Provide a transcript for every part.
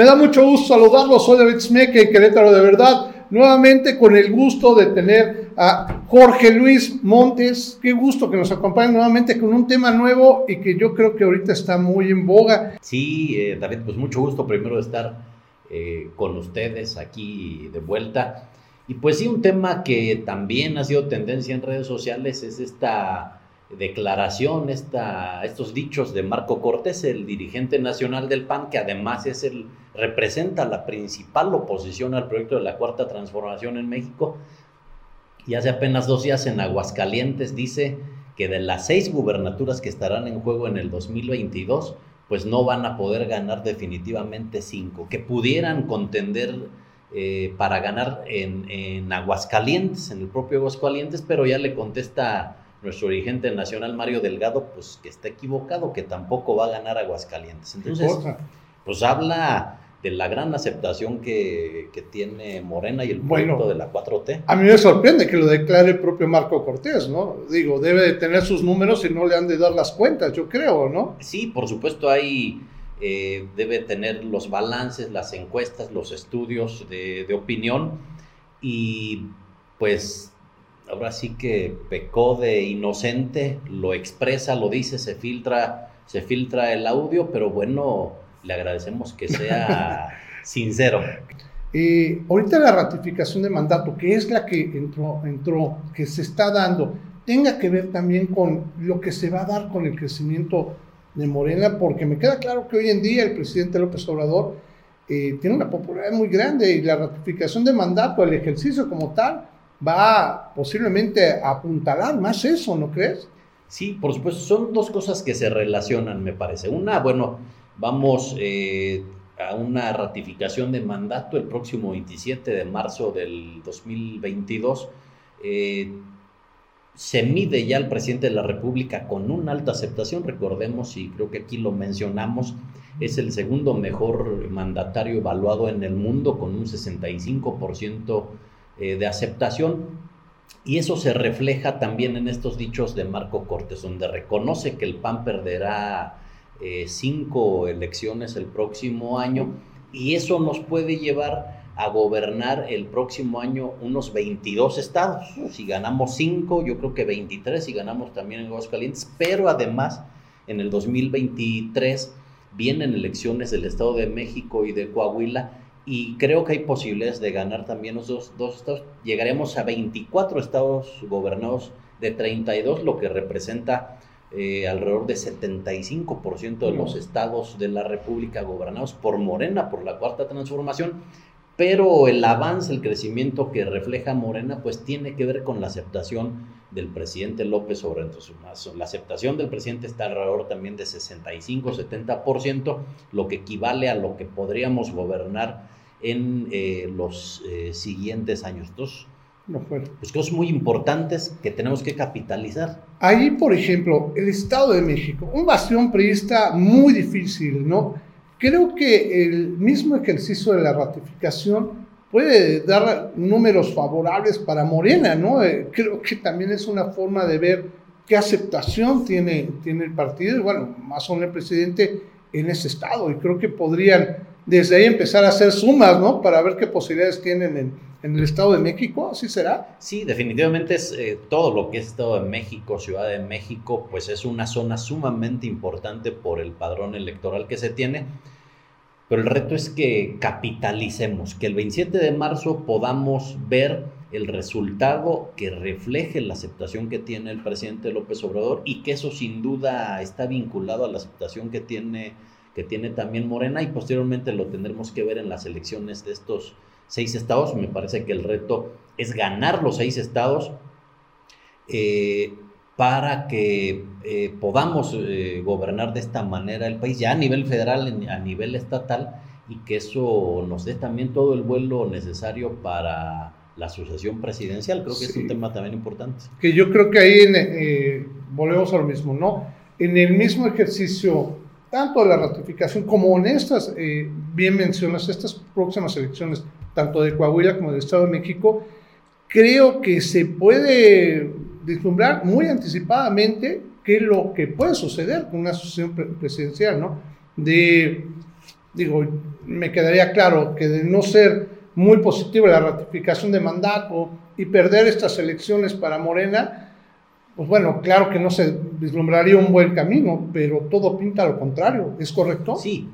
Me da mucho gusto saludarlos, soy David Smeke, Querétaro de verdad, nuevamente con el gusto de tener a Jorge Luis Montes. Qué gusto que nos acompañe nuevamente con un tema nuevo y que yo creo que ahorita está muy en boga. Sí, eh, David, pues mucho gusto primero de estar eh, con ustedes aquí de vuelta. Y pues sí, un tema que también ha sido tendencia en redes sociales es esta declaración, esta, estos dichos de Marco Cortés, el dirigente nacional del PAN, que además es el, representa la principal oposición al proyecto de la Cuarta Transformación en México. Y hace apenas dos días en Aguascalientes dice que de las seis gubernaturas que estarán en juego en el 2022, pues no van a poder ganar definitivamente cinco, que pudieran contender eh, para ganar en, en Aguascalientes, en el propio Aguascalientes, pero ya le contesta nuestro dirigente nacional Mario Delgado, pues que está equivocado, que tampoco va a ganar Aguascalientes. Entonces, pues habla de la gran aceptación que, tiene Morena y el proyecto de la 4T. A mí me sorprende que lo declare el propio Marco Cortés, ¿no? Digo, debe de tener sus números y no le han de dar las cuentas, yo creo, ¿no? Sí, por supuesto hay, eh, debe tener los balances, las encuestas, los estudios de, de opinión y pues ahora sí que pecó de inocente, lo expresa, lo dice, se filtra, se filtra el audio, pero bueno, le agradecemos que sea sincero. Eh, ahorita la ratificación de mandato, que es la que entró, entró, que se está dando, tenga que ver también con lo que se va a dar con el crecimiento de Morena, porque me queda claro que hoy en día el presidente López Obrador eh, tiene una popularidad muy grande y la ratificación de mandato, el ejercicio como tal, va posiblemente a apuntalar más eso, ¿no crees? Sí, por supuesto, son dos cosas que se relacionan, me parece. Una, bueno, vamos eh, a una ratificación de mandato el próximo 27 de marzo del 2022. Eh, se mide ya el presidente de la República con una alta aceptación, recordemos, y creo que aquí lo mencionamos, es el segundo mejor mandatario evaluado en el mundo con un 65% eh, de aceptación. Y eso se refleja también en estos dichos de Marco Cortés, donde reconoce que el PAN perderá eh, cinco elecciones el próximo año y eso nos puede llevar a gobernar el próximo año unos 22 estados. Si ganamos cinco, yo creo que 23 si ganamos también en Aguascalientes, pero además en el 2023 vienen elecciones del Estado de México y de Coahuila y creo que hay posibilidades de ganar también los dos, dos estados. Llegaremos a 24 estados gobernados de 32, lo que representa eh, alrededor de 75% de los estados de la República gobernados por Morena, por la Cuarta Transformación. Pero el avance, el crecimiento que refleja Morena, pues tiene que ver con la aceptación del presidente López Obrador. La aceptación del presidente está alrededor también de 65-70%, lo que equivale a lo que podríamos gobernar en eh, los eh, siguientes años. Dos no pues cosas muy importantes que tenemos que capitalizar. Ahí, por ejemplo, el Estado de México, un bastión priista muy difícil, ¿no? Creo que el mismo ejercicio de la ratificación puede dar números favorables para Morena, ¿no? Eh, creo que también es una forma de ver qué aceptación tiene, tiene el partido y bueno, más o menos el presidente en ese estado y creo que podrían desde ahí empezar a hacer sumas, ¿no? Para ver qué posibilidades tienen en, el Estado de México, ¿así será? Sí, definitivamente es eh, todo lo que es Estado de México, Ciudad de México, pues es una zona sumamente importante por el padrón electoral que se tiene pero el reto es que capitalicemos, que el 27 de marzo podamos ver el resultado que refleje la aceptación que tiene el presidente López Obrador y que eso sin duda está vinculado a la aceptación que tiene, que tiene también Morena y posteriormente lo tendremos que ver en las elecciones de estos seis estados. Me parece que el reto es ganar los seis estados. Eh, para que eh, podamos eh, gobernar de esta manera el país, ya a nivel federal, a nivel estatal, y que eso nos dé también todo el vuelo necesario para la sucesión presidencial. Creo que es un tema también importante. Que yo creo que ahí eh, volvemos a lo mismo, ¿no? En el mismo ejercicio, tanto la ratificación como en estas, bien mencionas, estas próximas elecciones, tanto de Coahuila como del Estado de México, creo que se puede vislumbrar muy anticipadamente qué es lo que puede suceder con una sucesión presidencial, ¿no? De digo, me quedaría claro que de no ser muy positiva la ratificación de mandato y perder estas elecciones para Morena, pues bueno, claro que no se vislumbraría un buen camino, pero todo pinta lo contrario, ¿es correcto? Sí,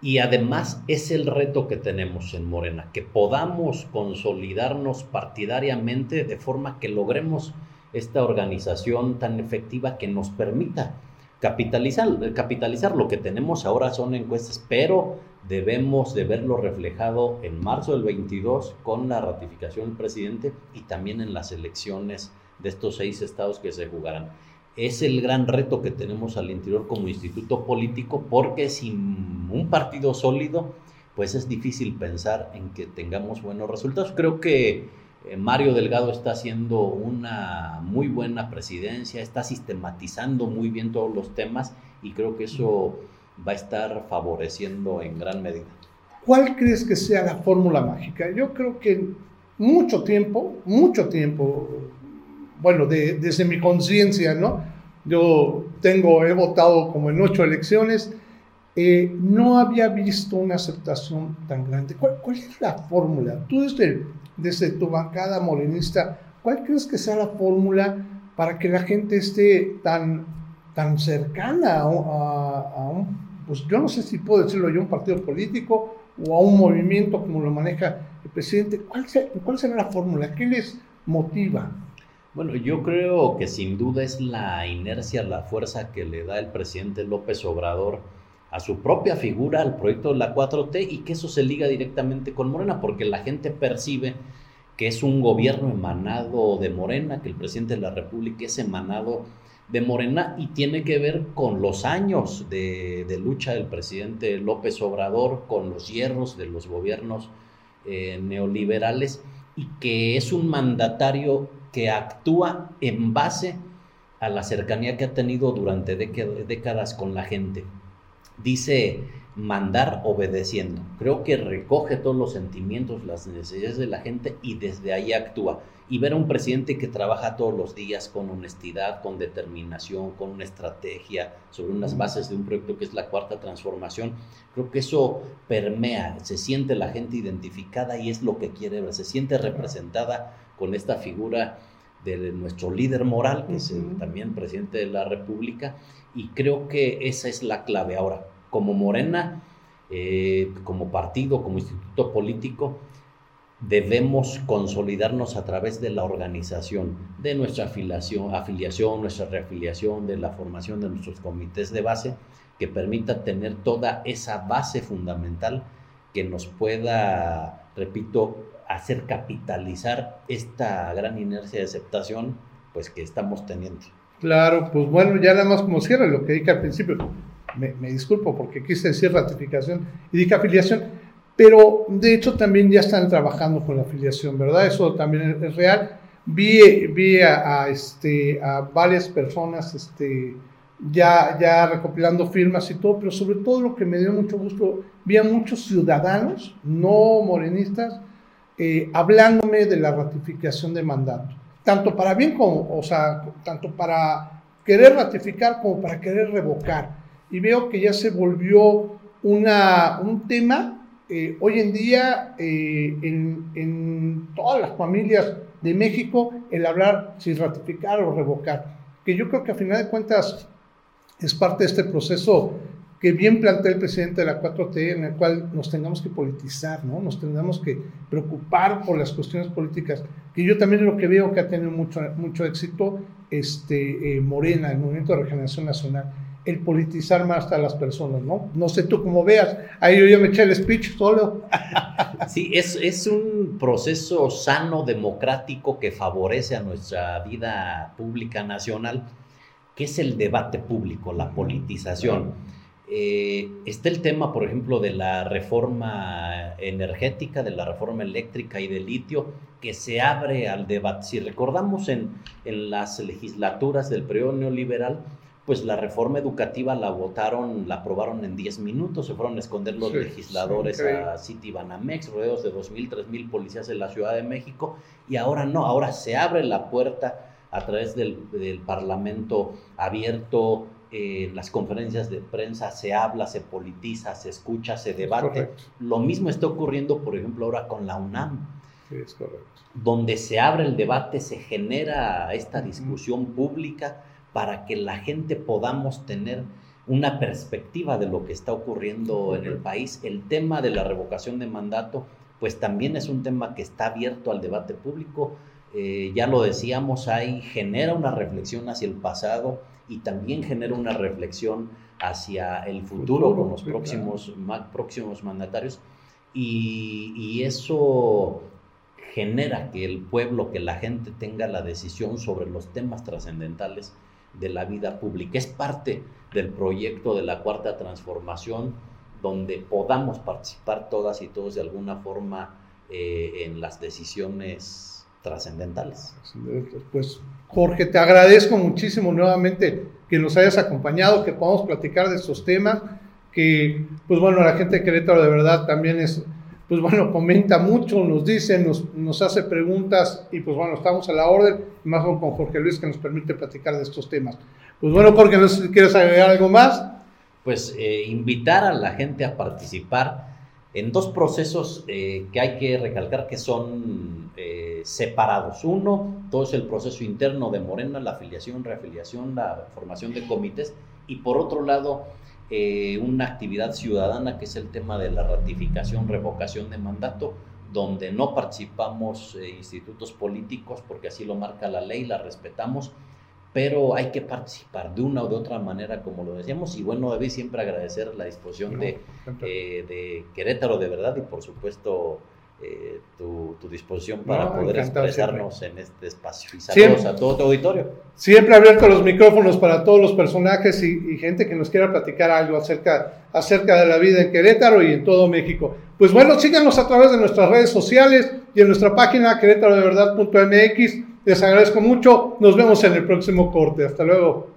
y además es el reto que tenemos en Morena, que podamos consolidarnos partidariamente de forma que logremos esta organización tan efectiva que nos permita capitalizar, capitalizar lo que tenemos ahora son encuestas, pero debemos de verlo reflejado en marzo del 22 con la ratificación del presidente y también en las elecciones de estos seis estados que se jugarán. Es el gran reto que tenemos al interior como instituto político porque sin un partido sólido, pues es difícil pensar en que tengamos buenos resultados. Creo que eh, Mario Delgado está haciendo una muy buena presidencia, está sistematizando muy bien todos los temas y creo que eso va a estar favoreciendo en gran medida. ¿Cuál crees que sea la fórmula mágica? Yo creo que mucho tiempo, mucho tiempo, bueno, desde mi conciencia, ¿no? Yo tengo, he votado como en ocho elecciones, eh, no había visto una aceptación tan grande. ¿Cuál, cuál es la fórmula? Tú desde desde tu bancada morenista, ¿cuál crees que sea la fórmula para que la gente esté tan, tan cercana a, un, pues yo no sé si puedo decirlo yo, un partido político o a un movimiento como lo maneja el presidente? ¿Cuál, cuál será la fórmula? ¿Qué les motiva? Bueno, yo creo que sin duda es la inercia, la fuerza que le da el presidente López Obrador a su propia figura, al proyecto de la 4T y que eso se liga directamente con Morena, porque la gente percibe que es un gobierno emanado de Morena, que el presidente de la República es emanado de Morena y tiene que ver con los años de, lucha del presidente López Obrador, con los hierros de los gobiernos eh, neoliberales y que es un mandatario que actúa en base a la cercanía que ha tenido durante décadas con la gente dice mandar obedeciendo. Creo que recoge todos los sentimientos, las necesidades de la gente y desde ahí actúa. Y ver a un presidente que trabaja todos los días con honestidad, con determinación, con una estrategia, sobre unas bases de un proyecto que es la cuarta transformación, creo que eso permea, se siente la gente identificada y es lo que quiere ver, se siente representada con esta figura de nuestro líder moral, que es también presidente de la República, y creo que esa es la clave. Ahora, como Morena, eh, como partido, como instituto político, debemos consolidarnos a través de la organización, de nuestra afiliación, afiliación, nuestra reafiliación, de la formación de nuestros comités de base, que permita tener toda esa base fundamental que nos pueda, repito, hacer capitalizar esta gran inercia de aceptación pues que estamos teniendo. Claro, pues bueno, ya nada más como cierre lo que dije al principio. Me, disculpo porque quise decir ratificación y dije afiliación, pero de hecho también ya están trabajando con la afiliación, ¿verdad? Eso también es real. Vi, vi a, este, a varias personas este, ya, ya recopilando firmas y todo, pero sobre todo lo que me dio mucho gusto, vi a muchos ciudadanos, no morenistas, eh, hablándome de la ratificación de mandato tanto para bien como, o sea, tanto para querer ratificar como para querer revocar. Y veo que ya se volvió una, un tema eh, hoy en día eh, en, en, todas las familias de México el hablar si ratificar o revocar. Que yo creo que a final de cuentas es parte de este proceso que bien plantea el presidente de la 4T, en el cual nos tengamos que politizar, ¿no? Nos tengamos que preocupar por las cuestiones políticas, que yo también lo que veo que ha tenido mucho, mucho éxito este, eh, Morena, el Movimiento de Regeneración Nacional, el politizar más a las personas, ¿no? No sé tú cómo veas, ahí yo ya me eché el speech solo. Sí, es, es un proceso sano, democrático, que favorece a nuestra vida pública nacional, que es el debate público, la politización. Eh, está el tema, por ejemplo, de la reforma energética, de la reforma eléctrica y de litio, que se abre al debate. Si recordamos en, en las legislaturas del periodo neoliberal, pues la reforma educativa la votaron, la aprobaron en 10 minutos, se fueron a esconder los legisladores a City Banamex, rodeos de 2.000, 3.000 policías en la Ciudad de México, y ahora no, ahora se abre la puerta a través del, del Parlamento abierto, eh, las conferencias de prensa se habla, se politiza, se escucha, se debate. Lo mismo está ocurriendo, por ejemplo, ahora con la UNAM. Sí, es correcto. Donde se abre el debate, se genera esta discusión pública para que la gente podamos tener una perspectiva de lo que está ocurriendo en el país. El tema de la revocación de mandato, pues también es un tema que está abierto al debate público. Eh, ya lo decíamos, ahí genera una reflexión hacia el pasado y también genera una reflexión hacia el futuro, con los próximos, próximos mandatarios. Y, y, eso genera que el pueblo, que la gente tenga la decisión sobre los temas trascendentales de la vida pública. Es parte del proyecto de la cuarta transformación donde podamos participar todas y todos de alguna forma eh, en las decisiones trascendentales. Pues Jorge, te agradezco muchísimo nuevamente que nos hayas acompañado, que podamos platicar de estos temas, que pues bueno, la gente de Querétaro de verdad también es, pues bueno, comenta mucho, nos dice, nos, nos hace preguntas y pues bueno, estamos a la orden, más con Jorge Luis que nos permite platicar de estos temas. Pues bueno, Jorge, quieres agregar algo más. Pues eh, invitar a la gente a participar en dos procesos eh, que hay que recalcar que son eh, separados. Uno, todo es el proceso interno de Morena, la afiliación, reafiliación, la formación de comités, y por otro lado, eh, una actividad ciudadana que es el tema de la ratificación, revocación de mandato, donde no participamos institutos políticos porque así lo marca la ley, la respetamos pero hay que participar de una o de otra manera, como lo decíamos, y bueno, David, siempre agradecer la disposición de, eh, de, Querétaro, de verdad, y por supuesto eh, tu, disposición para poder expresarnos en este espacio. Y saludos a todo tu auditorio. Siempre abierto los micrófonos para todos los personajes y, gente que nos quiera platicar algo acerca, acerca de la vida en Querétaro y en todo México. Pues bueno, síganos a través de nuestras redes sociales y en nuestra página querétarodeverdad.mx les agradezco mucho. Nos vemos en el próximo corte. Hasta luego.